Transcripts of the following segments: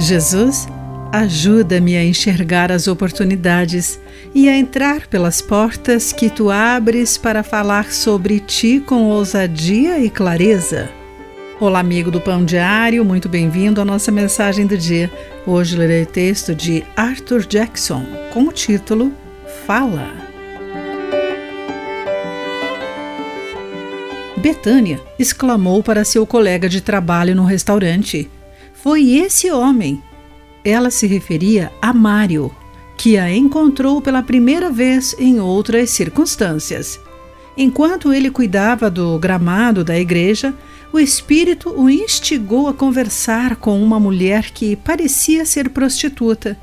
Jesus, ajuda-me a enxergar as oportunidades e a entrar pelas portas que tu abres para falar sobre ti com ousadia e clareza. Olá, amigo do Pão Diário, muito bem-vindo à nossa mensagem do dia. Hoje lerei texto de Arthur Jackson com o título Fala. Betânia exclamou para seu colega de trabalho no restaurante. Foi esse homem. Ela se referia a Mário, que a encontrou pela primeira vez em outras circunstâncias. Enquanto ele cuidava do gramado da igreja, o espírito o instigou a conversar com uma mulher que parecia ser prostituta.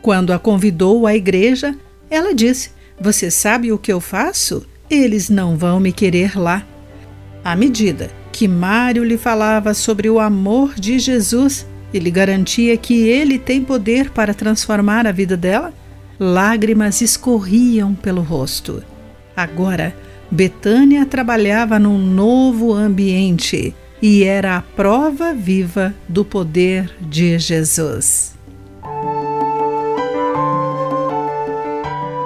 Quando a convidou à igreja, ela disse: Você sabe o que eu faço? Eles não vão me querer lá. À medida que Mário lhe falava sobre o amor de Jesus e lhe garantia que ele tem poder para transformar a vida dela, lágrimas escorriam pelo rosto. Agora, Betânia trabalhava num novo ambiente e era a prova viva do poder de Jesus.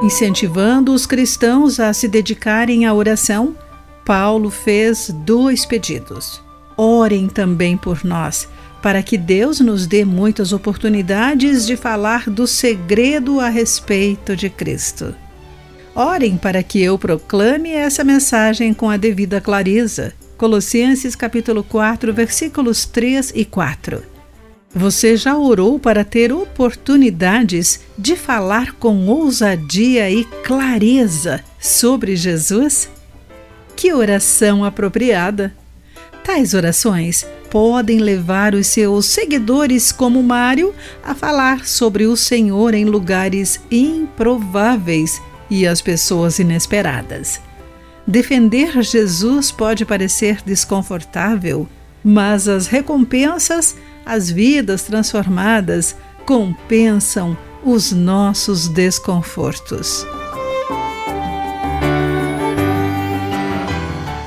Incentivando os cristãos a se dedicarem à oração, Paulo fez dois pedidos. Orem também por nós, para que Deus nos dê muitas oportunidades de falar do segredo a respeito de Cristo. Orem para que eu proclame essa mensagem com a devida clareza. Colossenses capítulo 4, versículos 3 e 4. Você já orou para ter oportunidades de falar com ousadia e clareza sobre Jesus? Que oração apropriada! Tais orações podem levar os seus seguidores, como Mário, a falar sobre o Senhor em lugares improváveis e as pessoas inesperadas. Defender Jesus pode parecer desconfortável, mas as recompensas, as vidas transformadas, compensam os nossos desconfortos.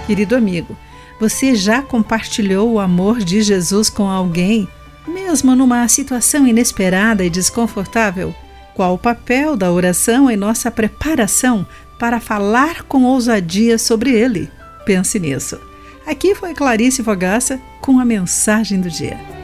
Querido amigo, você já compartilhou o amor de Jesus com alguém, mesmo numa situação inesperada e desconfortável? Qual o papel da oração em nossa preparação para falar com ousadia sobre ele? Pense nisso. Aqui foi Clarice Fogaça com a mensagem do dia.